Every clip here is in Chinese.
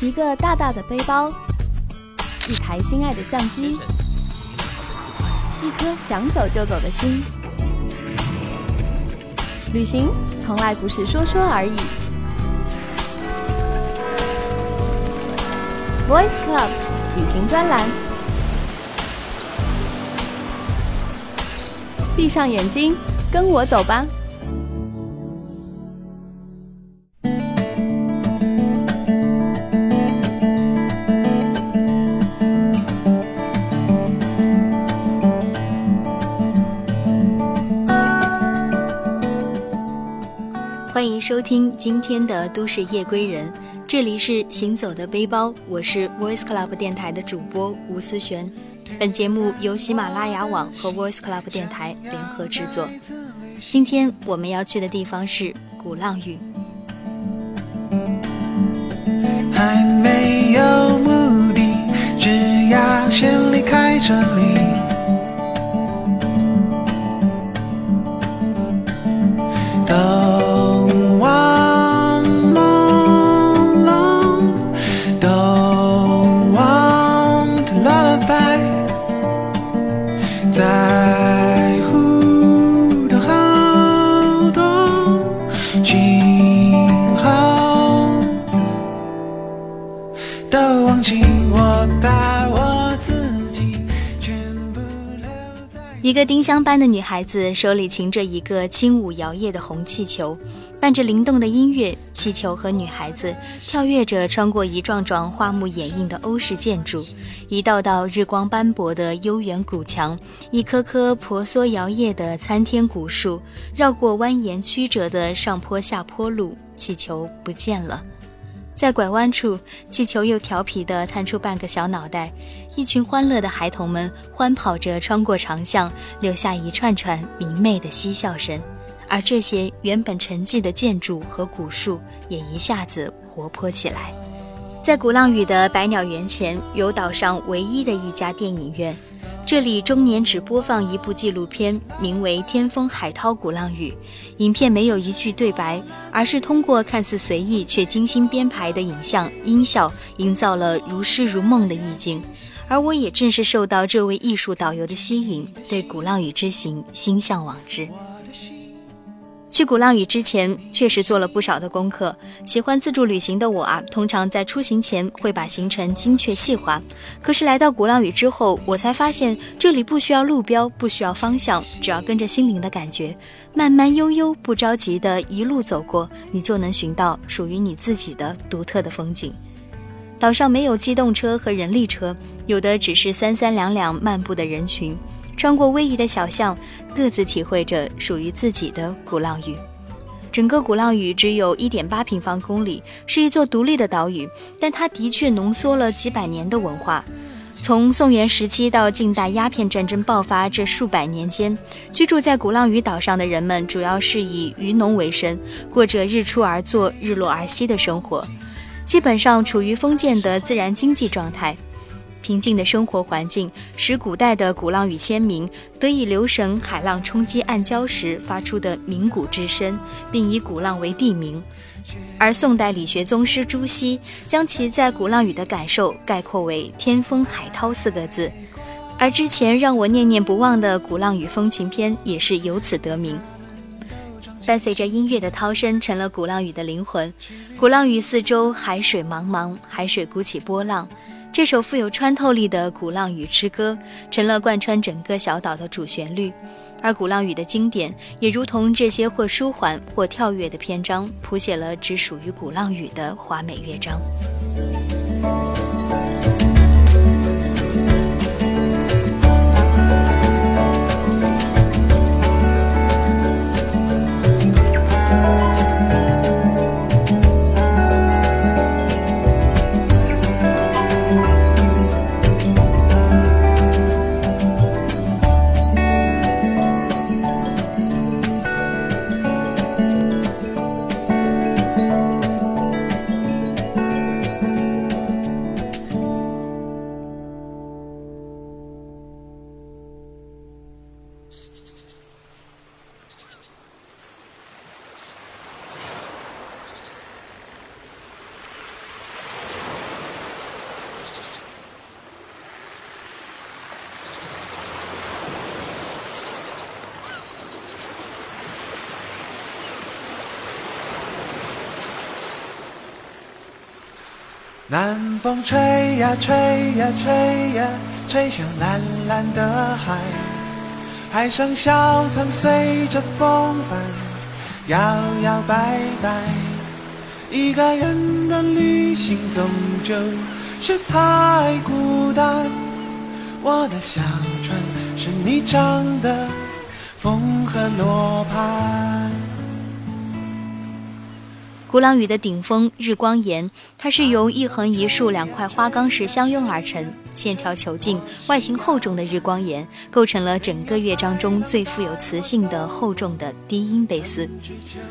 一个大大的背包，一台心爱的相机，一颗想走就走的心。旅行从来不是说说而已。Voice Club 旅行专栏，闭上眼睛，跟我走吧。今天的都市夜归人，这里是行走的背包，我是 Voice Club 电台的主播吴思璇。本节目由喜马拉雅网和 Voice Club 电台联合制作。今天我们要去的地方是鼓浪屿。一个丁香般的女孩子手里擎着一个轻舞摇曳的红气球，伴着灵动的音乐，气球和女孩子跳跃着穿过一幢幢花木掩映的欧式建筑，一道道日光斑驳的悠远古墙，一棵棵婆娑摇曳的参天古树，绕过蜿蜒曲折的上坡下坡路，气球不见了。在拐弯处，气球又调皮地探出半个小脑袋，一群欢乐的孩童们欢跑着穿过长巷，留下一串串明媚的嬉笑声。而这些原本沉寂的建筑和古树也一下子活泼起来。在鼓浪屿的百鸟园前，有岛上唯一的一家电影院。这里终年只播放一部纪录片，名为《天风海涛鼓浪屿》。影片没有一句对白，而是通过看似随意却精心编排的影像、音效，营造了如诗如梦的意境。而我也正是受到这位艺术导游的吸引，对鼓浪屿之行心向往之。去鼓浪屿之前，确实做了不少的功课。喜欢自助旅行的我啊，通常在出行前会把行程精确细化。可是来到鼓浪屿之后，我才发现这里不需要路标，不需要方向，只要跟着心灵的感觉，慢慢悠悠不着急的一路走过，你就能寻到属于你自己的独特的风景。岛上没有机动车和人力车，有的只是三三两两漫步的人群。穿过逶迤的小巷，各自体会着属于自己的鼓浪屿。整个鼓浪屿只有一点八平方公里，是一座独立的岛屿，但它的确浓缩了几百年的文化。从宋元时期到近代鸦片战争爆发这数百年间，居住在鼓浪屿岛上的人们主要是以渔农为生，过着日出而作、日落而息的生活，基本上处于封建的自然经济状态。平静的生活环境使古代的鼓浪屿先民得以留神海浪冲击暗礁时发出的鸣鼓之声，并以鼓浪为地名。而宋代理学宗师朱熹将其在鼓浪屿的感受概括为“天风海涛”四个字。而之前让我念念不忘的鼓浪屿风情片也是由此得名。伴随着音乐的涛声，成了鼓浪屿的灵魂。鼓浪屿四周海水茫茫，海水鼓起波浪。这首富有穿透力的《鼓浪屿之歌》成了贯穿整个小岛的主旋律，而鼓浪屿的经典也如同这些或舒缓或跳跃的篇章，谱写了只属于鼓浪屿的华美乐章。南风吹呀吹呀吹呀，吹向蓝蓝的海，海上小船随着风帆摇摇摆摆。一个人的旅行终究是太孤单。我的小船是你唱的风和罗盘。鼓浪屿的顶峰日光岩，它是由一横一竖两块花岗石相拥而成，线条遒劲、外形厚重的日光岩，构成了整个乐章中最富有磁性的厚重的低音贝斯。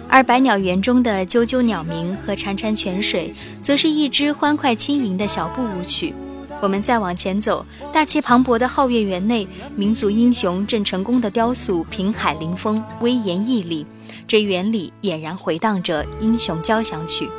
而百鸟园中的啾啾鸟鸣和潺潺泉水，则是一支欢快轻盈的小步舞曲。我们再往前走，大气磅礴的皓月园内，民族英雄郑成功的雕塑平海临风，威严屹立。这园里俨然回荡着英雄交响曲。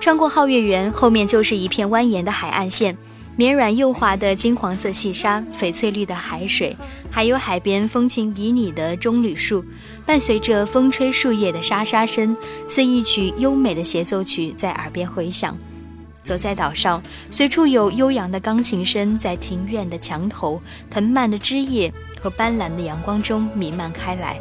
穿过皓月园，后面就是一片蜿蜒的海岸线，绵软幼滑的金黄色细沙，翡翠绿的海水，还有海边风情旖旎的棕榈树，伴随着风吹树叶的沙沙声，似一曲优美的协奏曲在耳边回响。走在岛上，随处有悠扬的钢琴声在庭院的墙头，藤蔓的枝叶和斑斓的阳光中弥漫开来。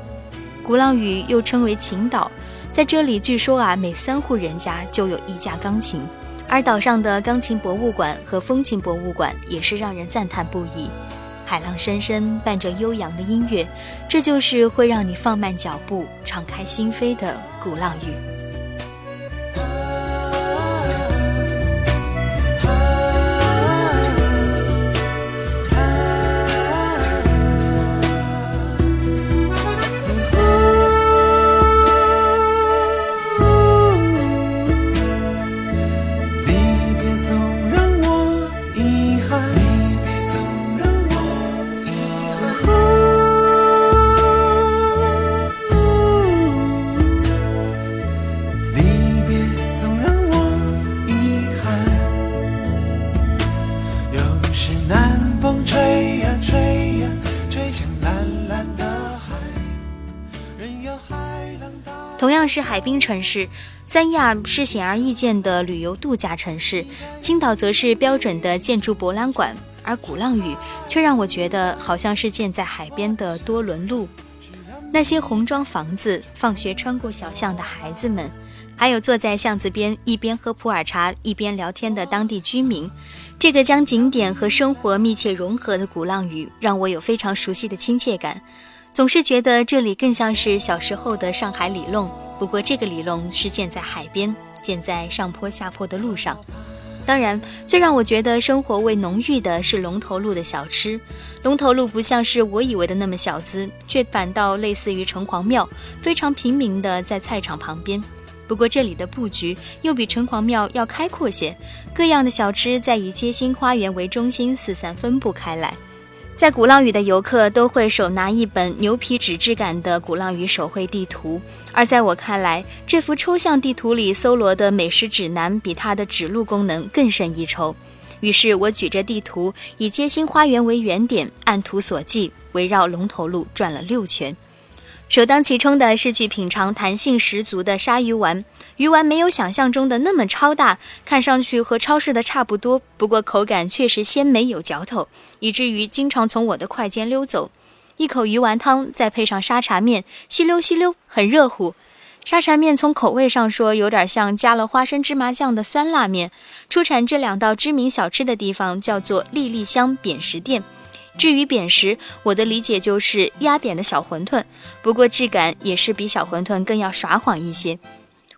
鼓浪屿又称为琴岛，在这里据说啊，每三户人家就有一架钢琴，而岛上的钢琴博物馆和风琴博物馆也是让人赞叹不已。海浪声声伴着悠扬的音乐，这就是会让你放慢脚步、敞开心扉的鼓浪屿。是海滨城市，三亚是显而易见的旅游度假城市，青岛则是标准的建筑博览馆，而鼓浪屿却让我觉得好像是建在海边的多伦路。那些红砖房子，放学穿过小巷的孩子们，还有坐在巷子边一边喝普洱茶一边聊天的当地居民，这个将景点和生活密切融合的鼓浪屿，让我有非常熟悉的亲切感。总是觉得这里更像是小时候的上海里弄，不过这个里弄是建在海边，建在上坡下坡的路上。当然，最让我觉得生活味浓郁的是龙头路的小吃。龙头路不像是我以为的那么小资，却反倒类似于城隍庙，非常平民的在菜场旁边。不过这里的布局又比城隍庙要开阔些，各样的小吃在以街心花园为中心四散分布开来。在鼓浪屿的游客都会手拿一本牛皮纸质感的鼓浪屿手绘地图，而在我看来，这幅抽象地图里搜罗的美食指南比它的指路功能更胜一筹。于是我举着地图，以街心花园为原点，按图索骥，围绕龙头路转了六圈。首当其冲的是去品尝弹性十足的鲨鱼丸，鱼丸没有想象中的那么超大，看上去和超市的差不多，不过口感确实鲜美有嚼头，以至于经常从我的筷间溜走。一口鱼丸汤，再配上沙茶面，吸溜吸溜，很热乎。沙茶面从口味上说，有点像加了花生芝麻酱的酸辣面。出产这两道知名小吃的地方叫做粒粒香扁食店。至于扁食，我的理解就是压扁的小馄饨，不过质感也是比小馄饨更要耍谎一些。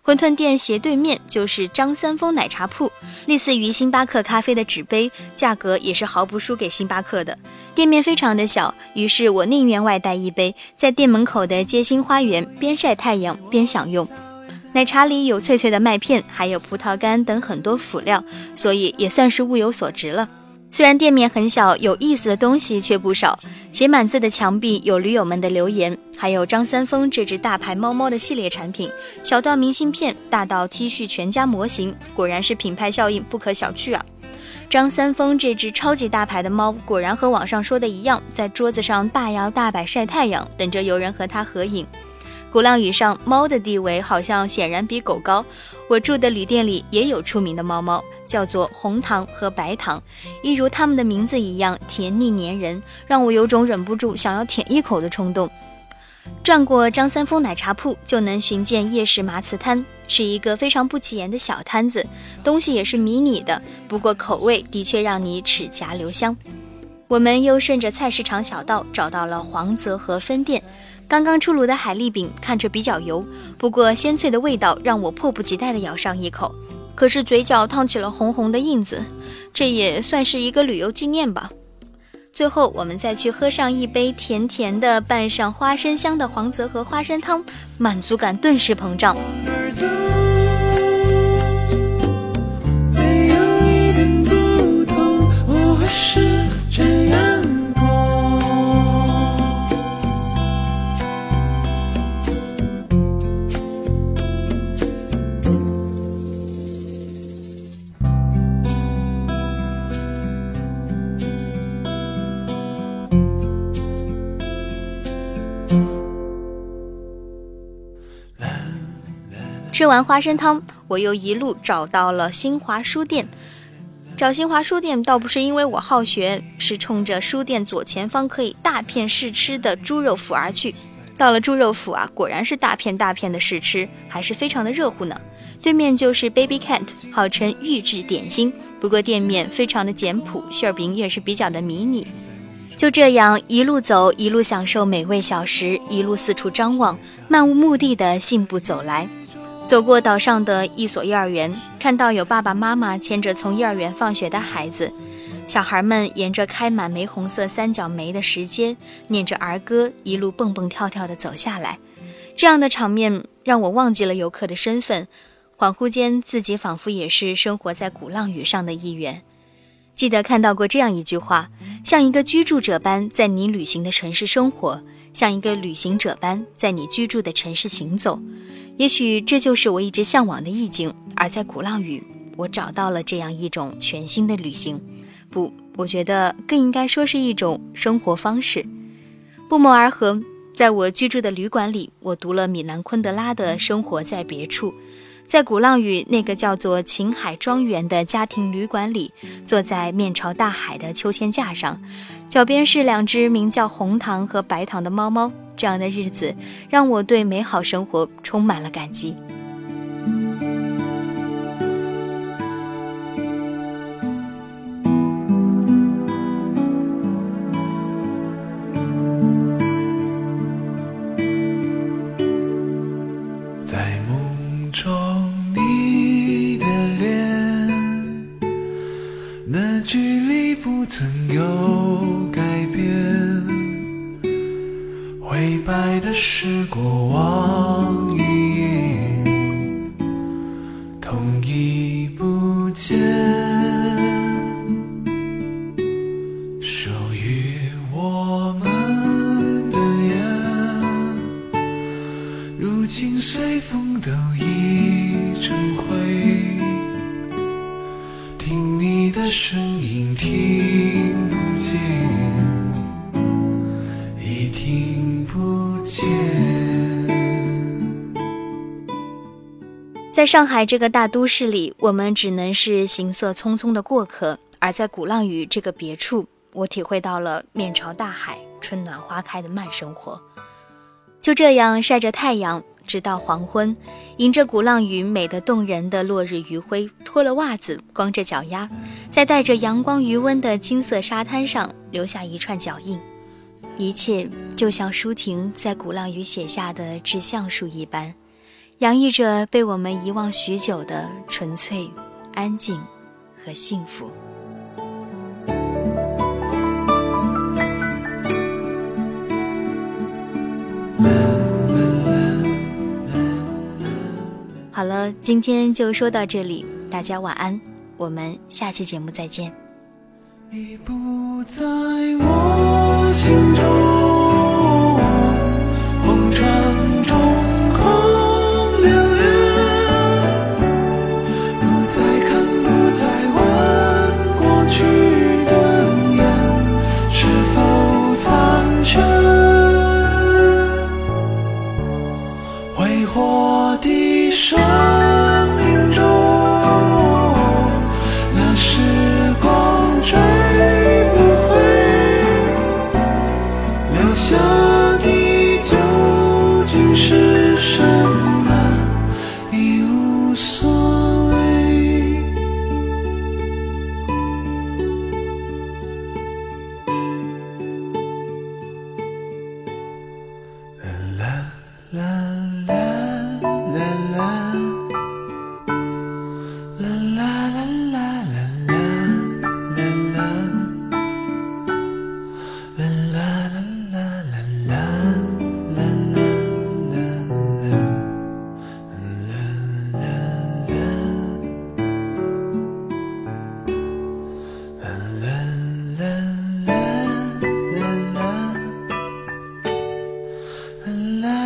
馄饨店斜对面就是张三丰奶茶铺，类似于星巴克咖啡的纸杯，价格也是毫不输给星巴克的。店面非常的小，于是我宁愿外带一杯，在店门口的街心花园边晒太阳边享用。奶茶里有脆脆的麦片，还有葡萄干等很多辅料，所以也算是物有所值了。虽然店面很小，有意思的东西却不少。写满字的墙壁有驴友们的留言，还有张三丰这只大牌猫猫的系列产品，小到明信片，大到 T 恤全家模型，果然是品牌效应不可小觑啊！张三丰这只超级大牌的猫，果然和网上说的一样，在桌子上大摇大摆晒太阳，等着有人和它合影。鼓浪屿上猫的地位好像显然比狗高。我住的旅店里也有出名的猫猫，叫做红糖和白糖，一如它们的名字一样甜腻粘人，让我有种忍不住想要舔一口的冲动。转过张三丰奶茶铺，就能寻见夜市麻糍摊，是一个非常不起眼的小摊子，东西也是迷你的，不过口味的确让你齿颊留香。我们又顺着菜市场小道找到了黄泽河分店。刚刚出炉的海蛎饼看着比较油，不过鲜脆的味道让我迫不及待地咬上一口。可是嘴角烫起了红红的印子，这也算是一个旅游纪念吧。最后，我们再去喝上一杯甜甜的、拌上花生香的黄泽河花生汤，满足感顿时膨胀。是吃完花生汤，我又一路找到了新华书店。找新华书店倒不是因为我好学，是冲着书店左前方可以大片试吃的猪肉脯而去。到了猪肉脯啊，果然是大片大片的试吃，还是非常的热乎呢。对面就是 Baby Cat，号称预制点心，不过店面非常的简朴，馅儿饼也是比较的迷你。就这样一路走，一路享受美味小食，一路四处张望，漫无目的的信步走来。走过岛上的一所幼儿园，看到有爸爸妈妈牵着从幼儿园放学的孩子，小孩们沿着开满玫红色三角梅的石阶，念着儿歌，一路蹦蹦跳跳地走下来。这样的场面让我忘记了游客的身份，恍惚间自己仿佛也是生活在鼓浪屿上的一员。记得看到过这样一句话：像一个居住者般在你旅行的城市生活，像一个旅行者般在你居住的城市行走。也许这就是我一直向往的意境，而在鼓浪屿，我找到了这样一种全新的旅行。不，我觉得更应该说是一种生活方式。不谋而合，在我居住的旅馆里，我读了米兰昆德拉的《生活在别处》。在鼓浪屿那个叫做晴海庄园的家庭旅馆里，坐在面朝大海的秋千架上，脚边是两只名叫红糖和白糖的猫猫。这样的日子让我对美好生活充满了感激。见。在上海这个大都市里，我们只能是行色匆匆的过客；而在鼓浪屿这个别处，我体会到了面朝大海、春暖花开的慢生活。就这样晒着太阳，直到黄昏，迎着鼓浪屿美得动人的落日余晖，脱了袜子，光着脚丫，在带着阳光余温的金色沙滩上留下一串脚印。一切就像舒婷在鼓浪屿写下的致橡树一般，洋溢着被我们遗忘许久的纯粹、安静和幸福。好了，今天就说到这里，大家晚安，我们下期节目再见。你不在我心中，Hello.